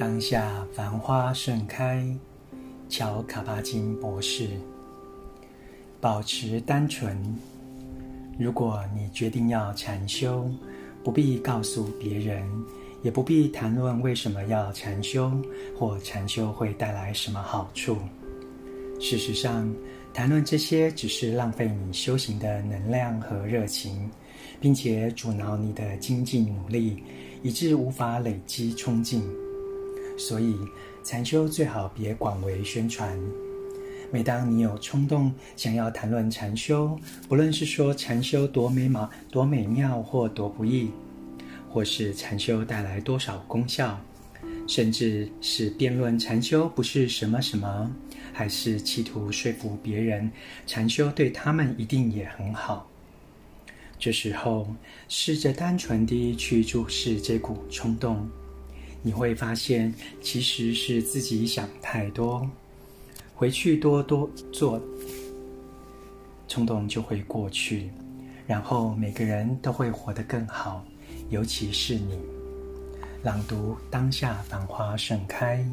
当下繁花盛开，乔卡巴金博士。保持单纯。如果你决定要禅修，不必告诉别人，也不必谈论为什么要禅修，或禅修会带来什么好处。事实上，谈论这些只是浪费你修行的能量和热情，并且阻挠你的精进努力，以致无法累积冲劲。所以，禅修最好别广为宣传。每当你有冲动想要谈论禅修，不论是说禅修多美妙、多美妙或多不易，或是禅修带来多少功效，甚至是辩论禅修不是什么什么，还是企图说服别人禅修对他们一定也很好。这时候，试着单纯地去注视这股冲动。你会发现，其实是自己想太多。回去多多做，冲动就会过去，然后每个人都会活得更好，尤其是你。朗读：当下繁花盛开。